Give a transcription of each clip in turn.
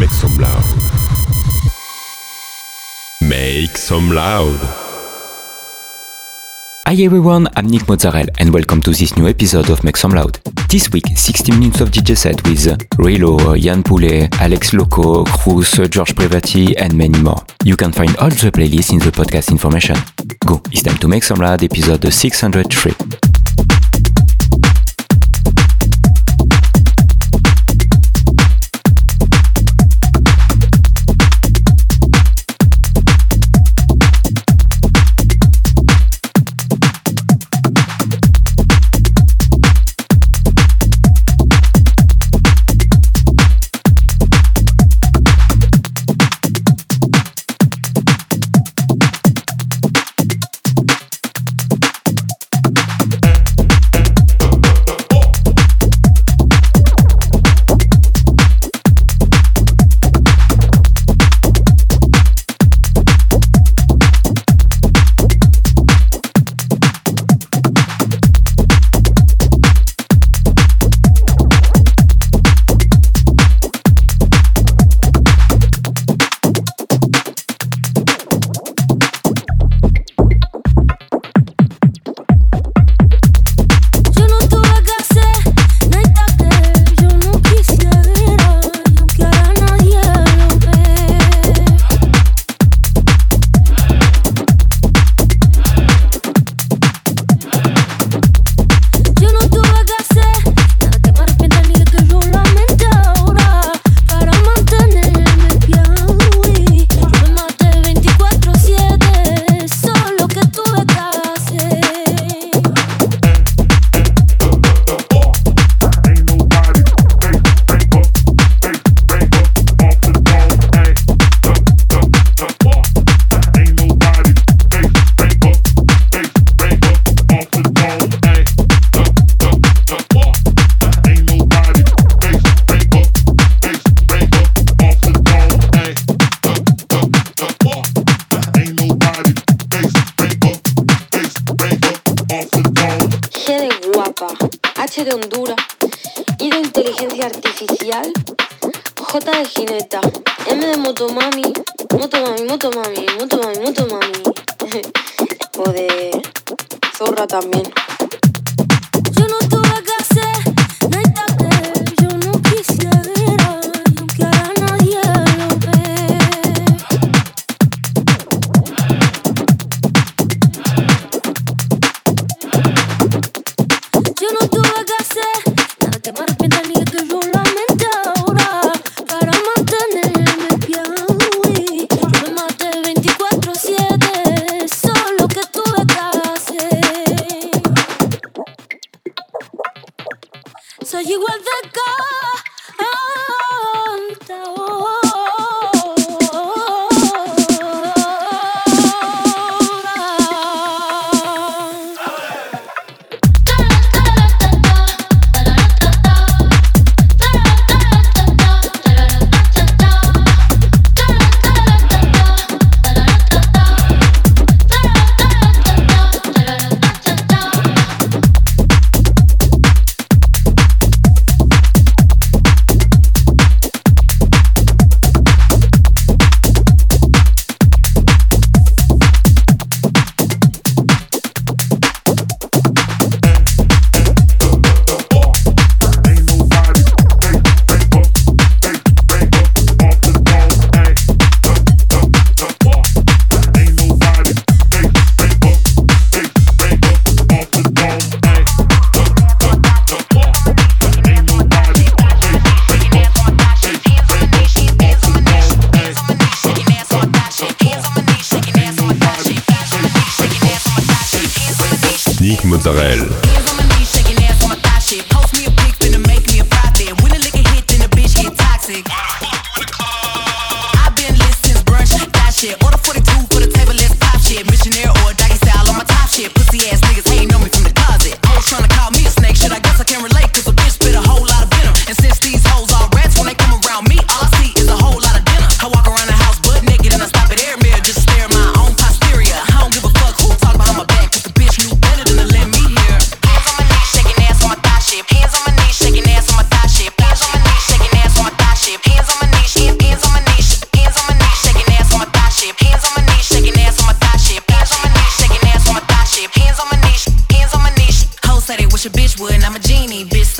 Make some loud. Make some loud. Hi everyone, I'm Nick Mozzarella and welcome to this new episode of Make Some Loud. This week, 60 minutes of DJ set with Relo, Yann Poulet, Alex Loco, Cruz, George Privati and many more. You can find all the playlists in the podcast information. Go, it's time to Make Some Loud episode 603.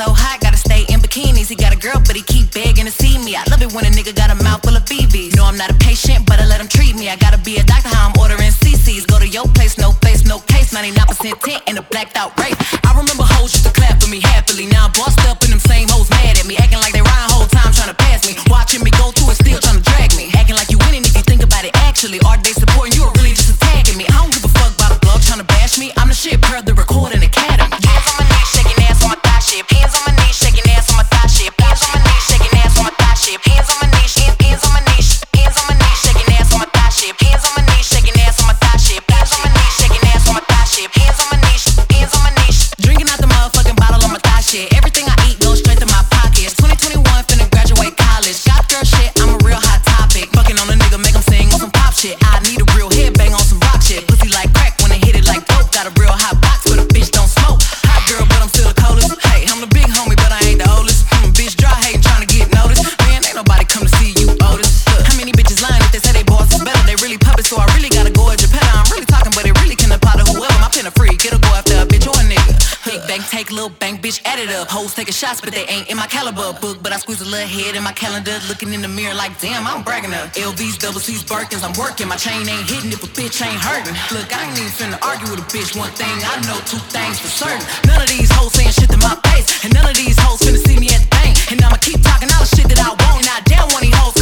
so hot, gotta stay in bikinis. He got a girl, but he keep begging to see me. I love it when a nigga got a mouth full of BBs. No, I'm not a patient, but I let him treat me. I gotta be a doctor, how I'm ordering CCs. Go to your place, no face, no case. 99% tint in a blacked out race. I remember hoes used to clap for me happily. Now I'm bossed up and them same hoes mad at me. Acting like they ride whole time trying to pass me. Watching me go through it, still trying to drag me. Acting like you winning if you think about it actually. Are they supporting you? little bank bitch added up. Hoes taking shots, but they ain't in my caliber book. But I squeeze a little head in my calendar, looking in the mirror like, damn, I'm bragging up. LVs, double C's, Birkins, I'm working. My chain ain't hitting if a bitch ain't hurting. Look, I ain't even finna argue with a bitch. One thing I know, two things for certain. None of these hoes saying shit to my face, and none of these hoes finna see me at the bank. And I'ma keep talking all the shit that I want, and I one of these hoes.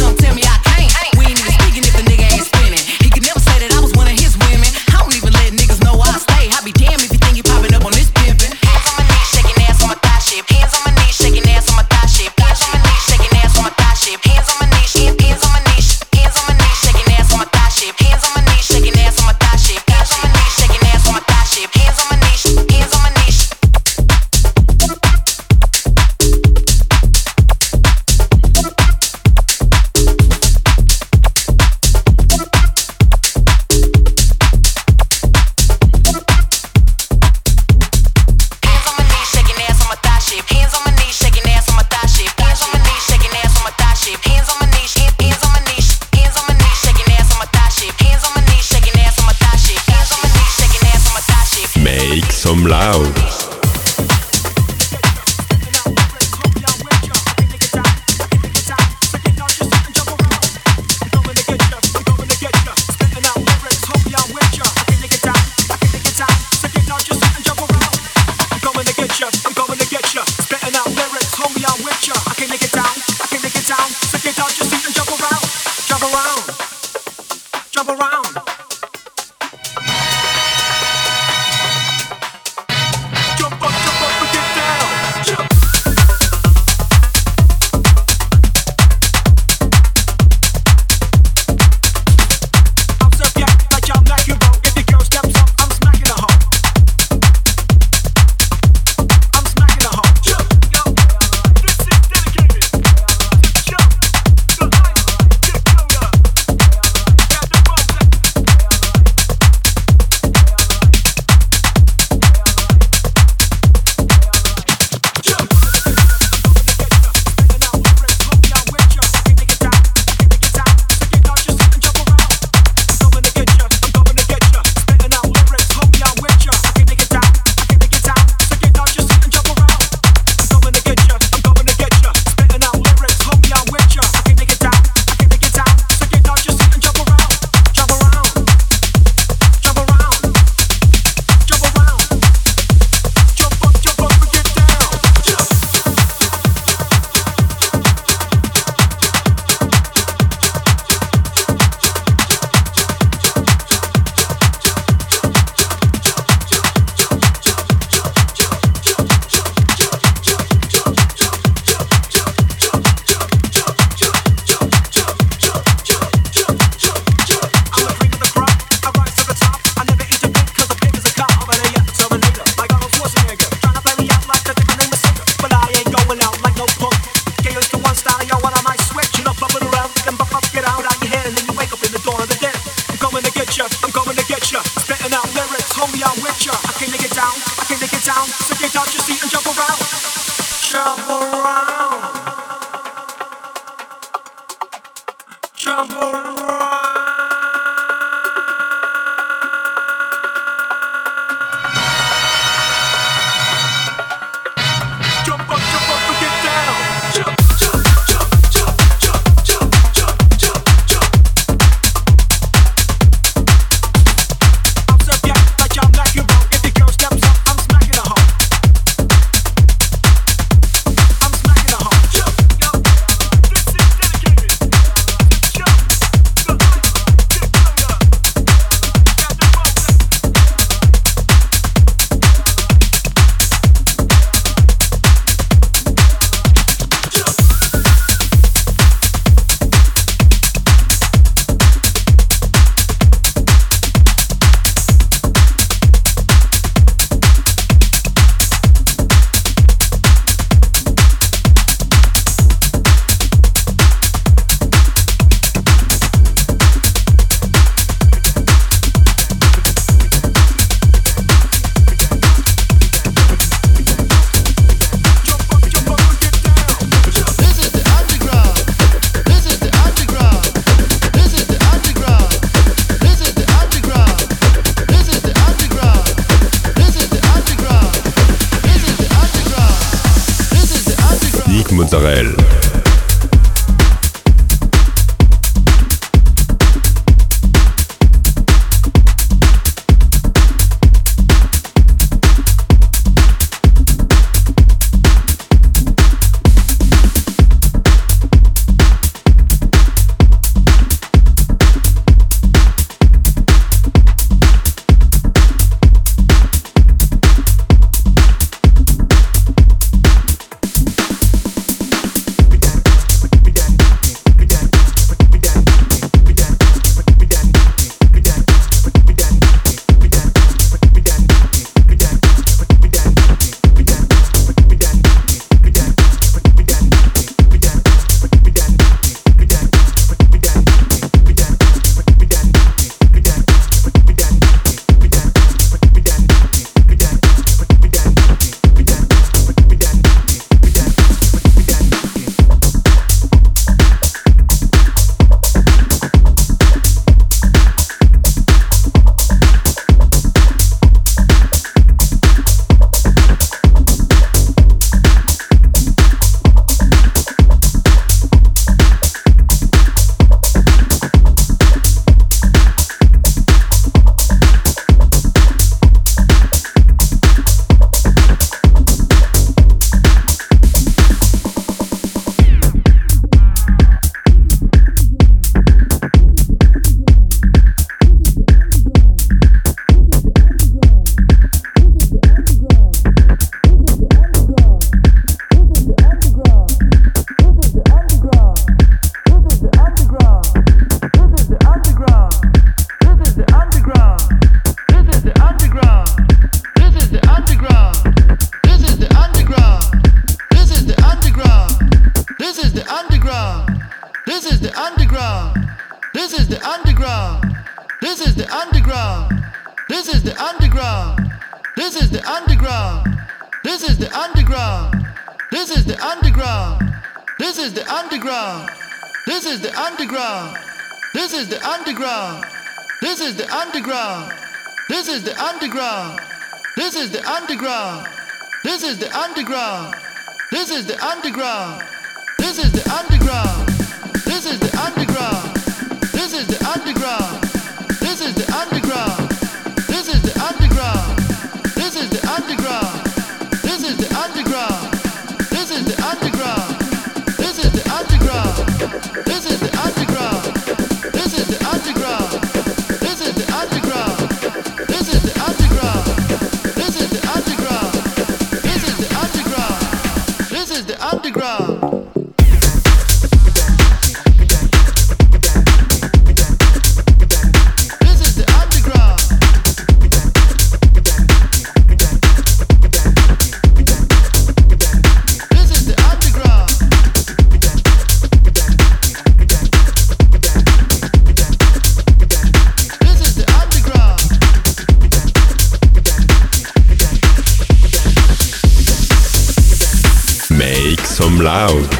Underground. This is the underground. Loud.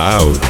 Que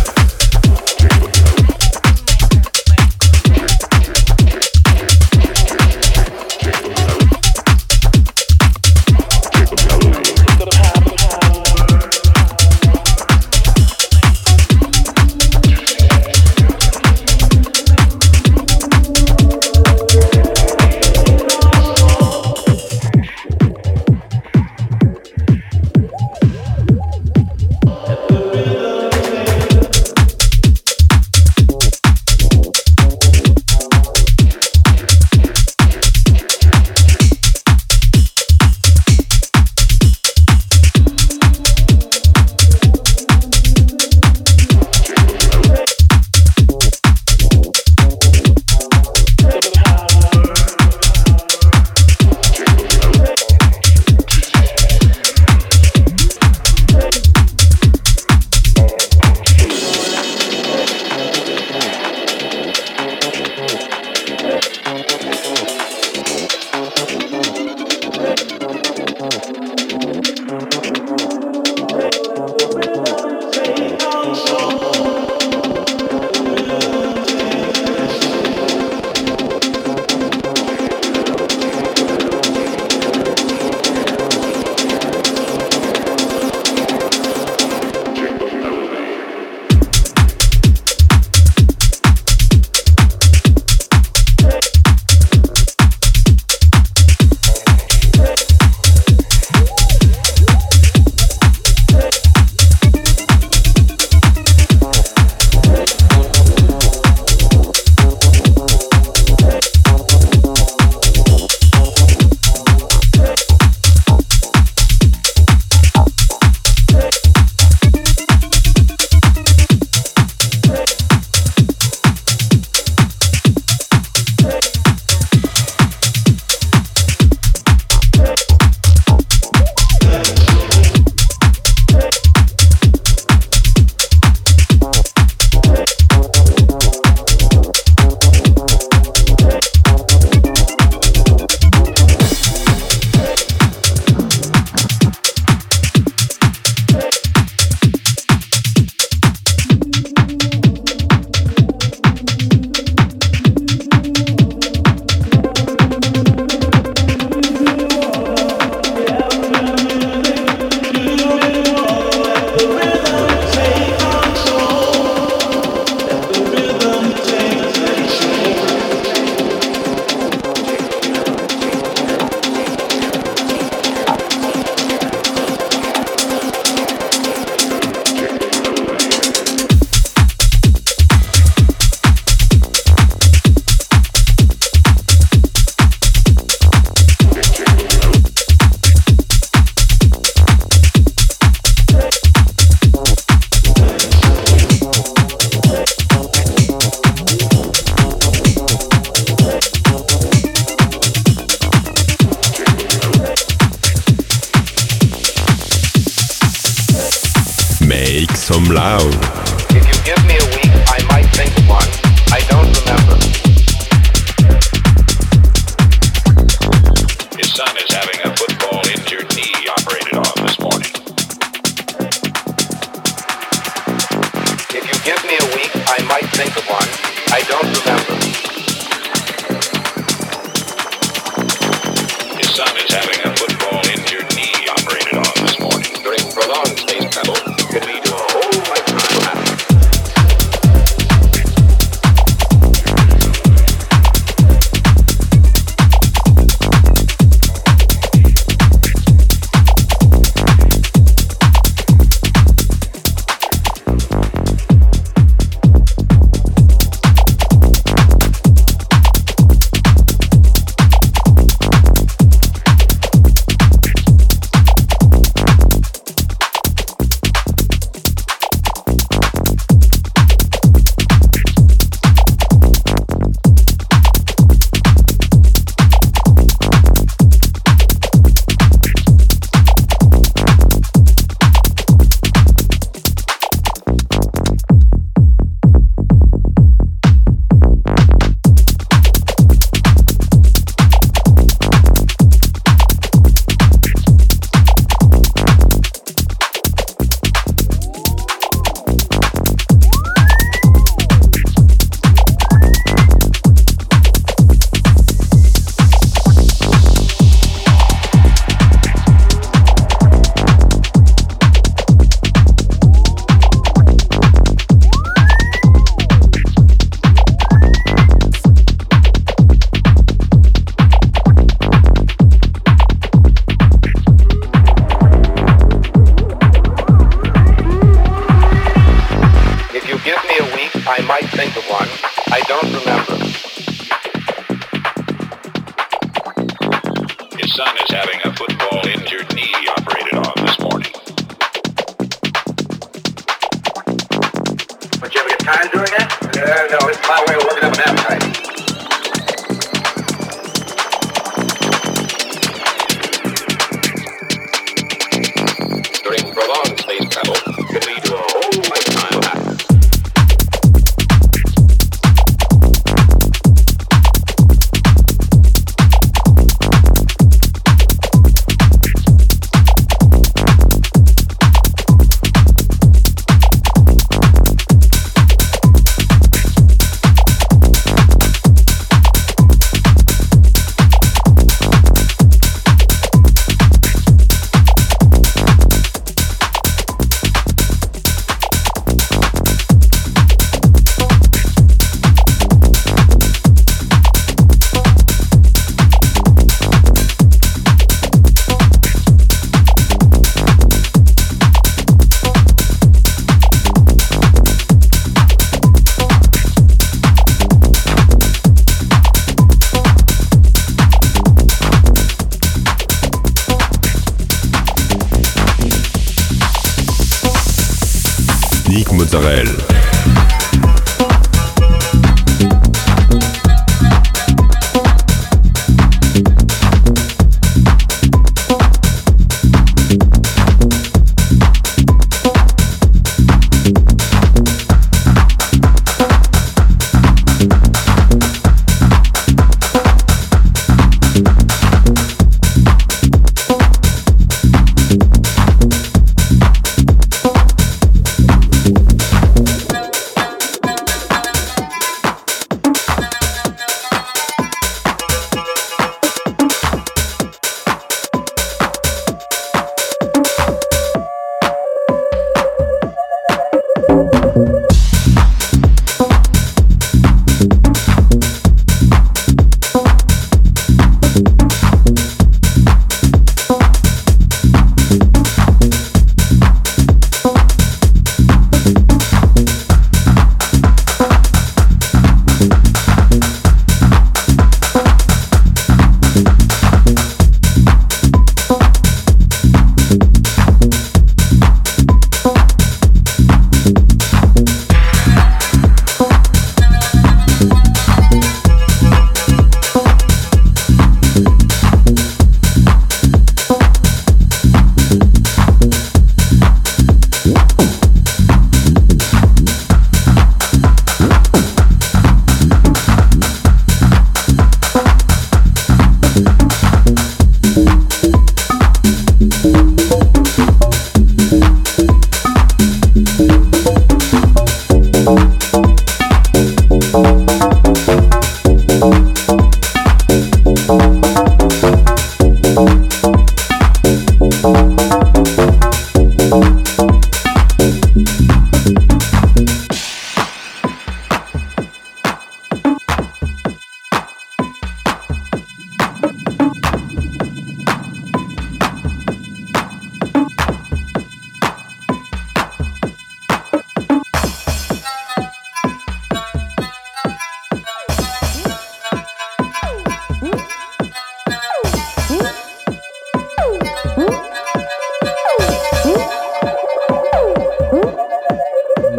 I might think of one. I don't remember. Son is having a football injured knee operated on this morning. Would you ever get tired doing that? Uh, no, it's my way of working up an appetite.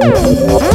Oh,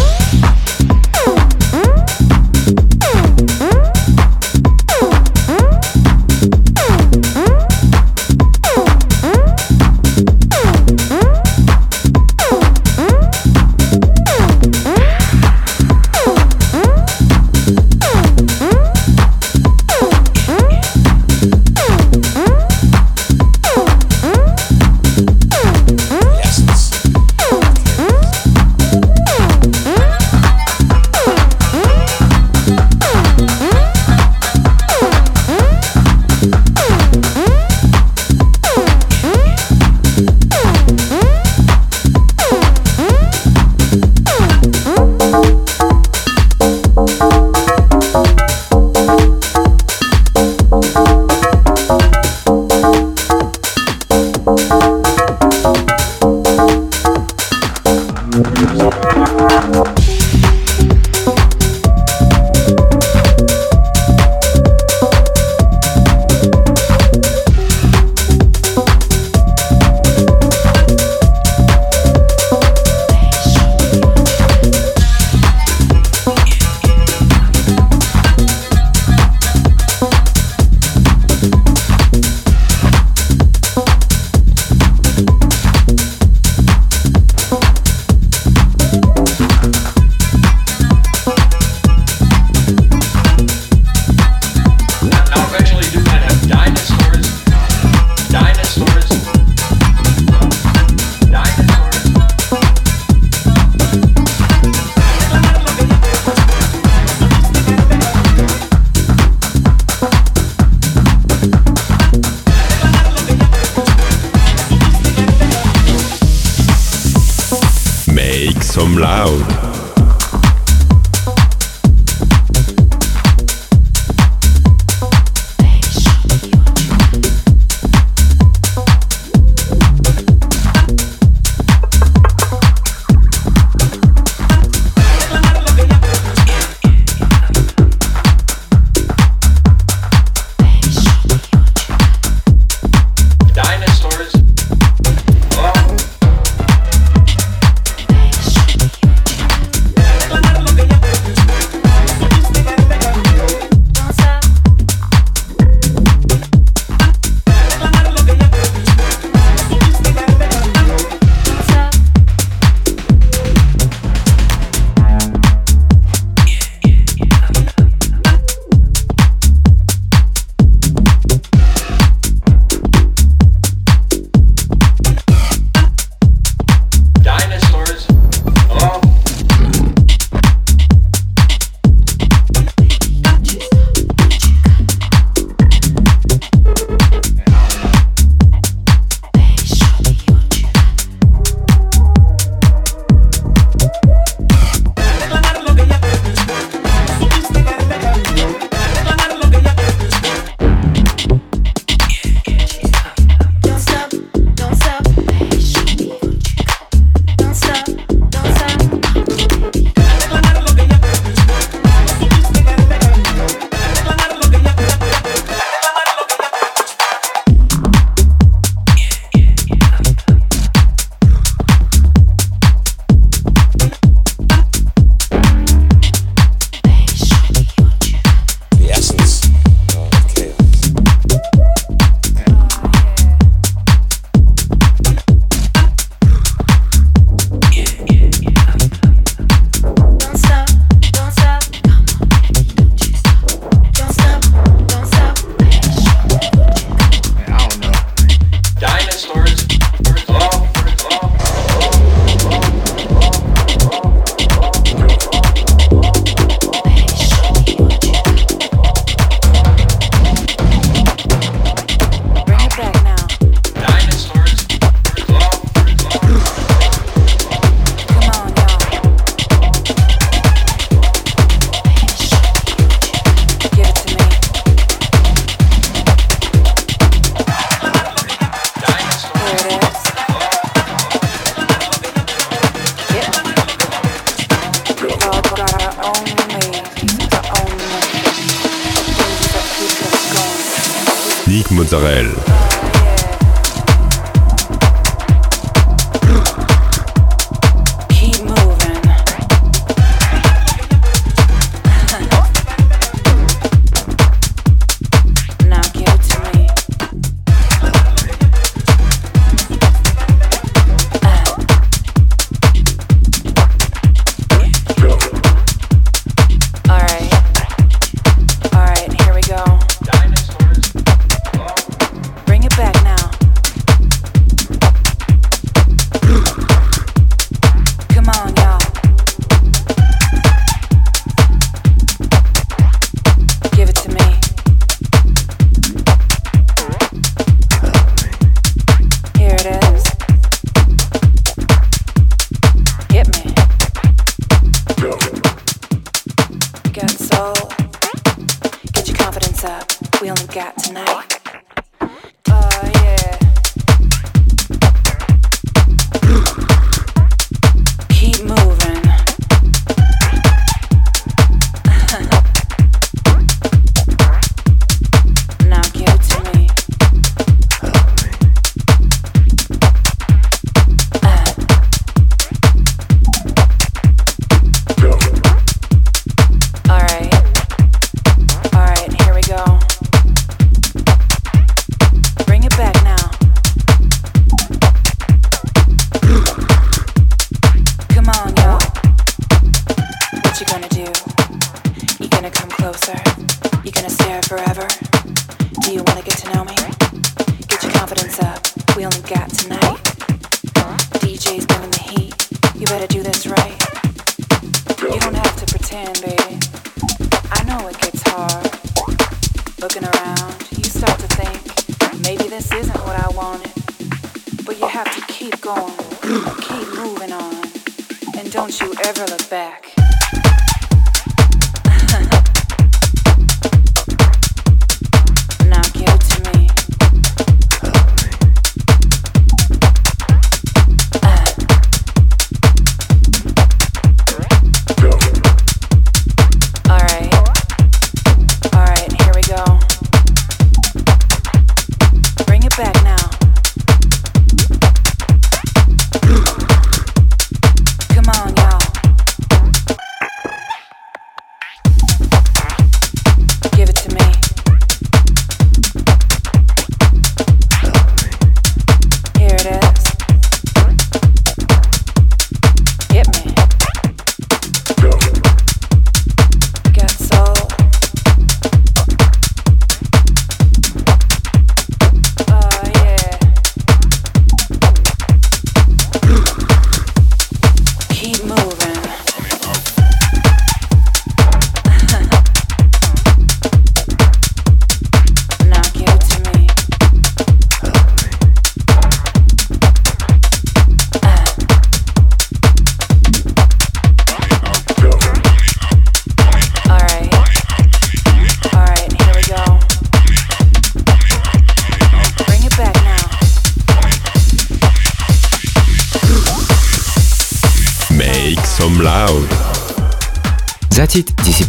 loud.